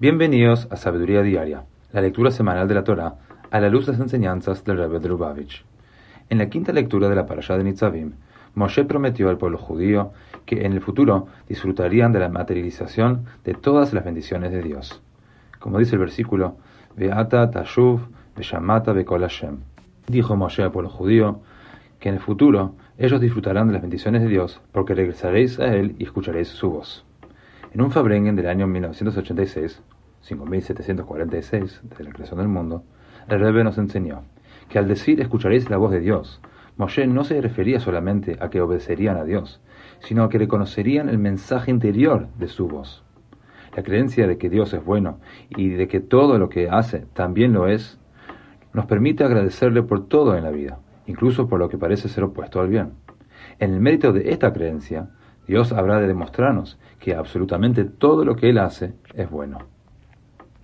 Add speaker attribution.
Speaker 1: Bienvenidos a Sabiduría Diaria, la lectura semanal de la Torah a la luz de las enseñanzas del Rebbe de. En la quinta lectura de la parashá de Nitzavim, Moshe prometió al pueblo judío que en el futuro disfrutarían de la materialización de todas las bendiciones de Dios. Como dice el versículo, Beata tashuv beshamata bekol Hashem. Dijo Moshe al pueblo judío que en el futuro ellos disfrutarán de las bendiciones de Dios porque regresaréis a Él y escucharéis su voz. En un Fabrengen del año 1986, 5746 desde la creación del mundo, el Rebbe nos enseñó que al decir escucharéis la voz de Dios, Moshe no se refería solamente a que obedecerían a Dios, sino a que reconocerían el mensaje interior de su voz. La creencia de que Dios es bueno y de que todo lo que hace también lo es, nos permite agradecerle por todo en la vida, incluso por lo que parece ser opuesto al bien. En el mérito de esta creencia, Dios habrá de demostrarnos que absolutamente todo lo que Él hace es bueno.